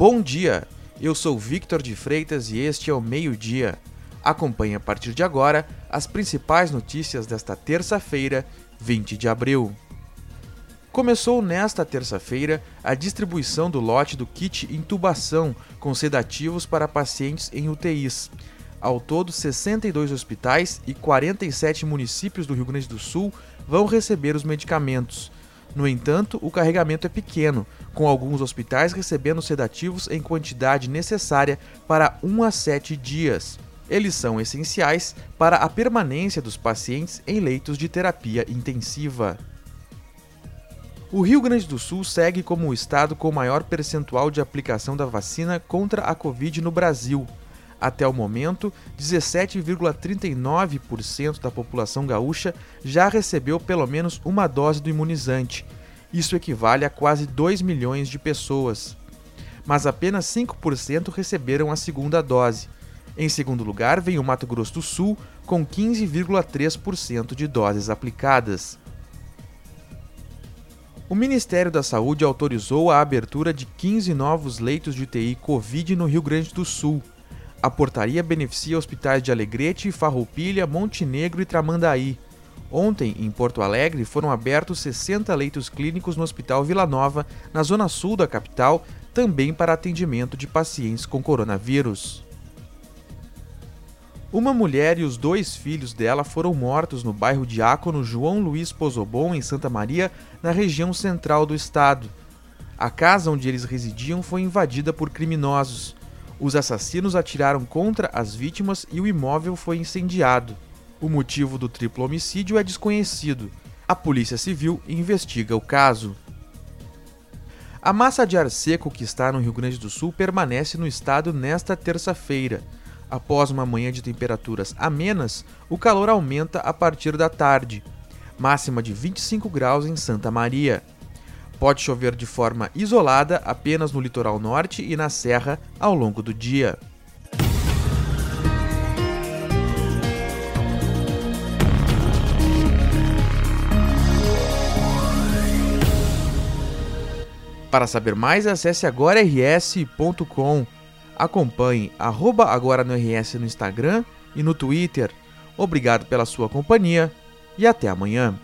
Bom dia, eu sou Victor de Freitas e este é o Meio Dia. Acompanhe a partir de agora as principais notícias desta terça-feira, 20 de abril. Começou nesta terça-feira a distribuição do lote do kit intubação com sedativos para pacientes em UTIs. Ao todo, 62 hospitais e 47 municípios do Rio Grande do Sul vão receber os medicamentos. No entanto, o carregamento é pequeno, com alguns hospitais recebendo sedativos em quantidade necessária para 1 a 7 dias. Eles são essenciais para a permanência dos pacientes em leitos de terapia intensiva. O Rio Grande do Sul segue como o estado com maior percentual de aplicação da vacina contra a Covid no Brasil. Até o momento, 17,39% da população gaúcha já recebeu pelo menos uma dose do imunizante. Isso equivale a quase 2 milhões de pessoas. Mas apenas 5% receberam a segunda dose. Em segundo lugar, vem o Mato Grosso do Sul, com 15,3% de doses aplicadas. O Ministério da Saúde autorizou a abertura de 15 novos leitos de UTI Covid no Rio Grande do Sul. A portaria beneficia hospitais de Alegrete, Farroupilha, Montenegro e Tramandaí. Ontem, em Porto Alegre, foram abertos 60 leitos clínicos no Hospital Vila Nova, na zona sul da capital, também para atendimento de pacientes com coronavírus. Uma mulher e os dois filhos dela foram mortos no bairro Diácono João Luiz Pozobon, em Santa Maria, na região central do estado. A casa onde eles residiam foi invadida por criminosos. Os assassinos atiraram contra as vítimas e o imóvel foi incendiado. O motivo do triplo homicídio é desconhecido. A Polícia Civil investiga o caso. A massa de ar seco que está no Rio Grande do Sul permanece no estado nesta terça-feira. Após uma manhã de temperaturas amenas, o calor aumenta a partir da tarde, máxima de 25 graus em Santa Maria. Pode chover de forma isolada apenas no litoral norte e na serra ao longo do dia. Para saber mais, acesse agora rs.com. Acompanhe arroba agora no RS no Instagram e no Twitter. Obrigado pela sua companhia e até amanhã.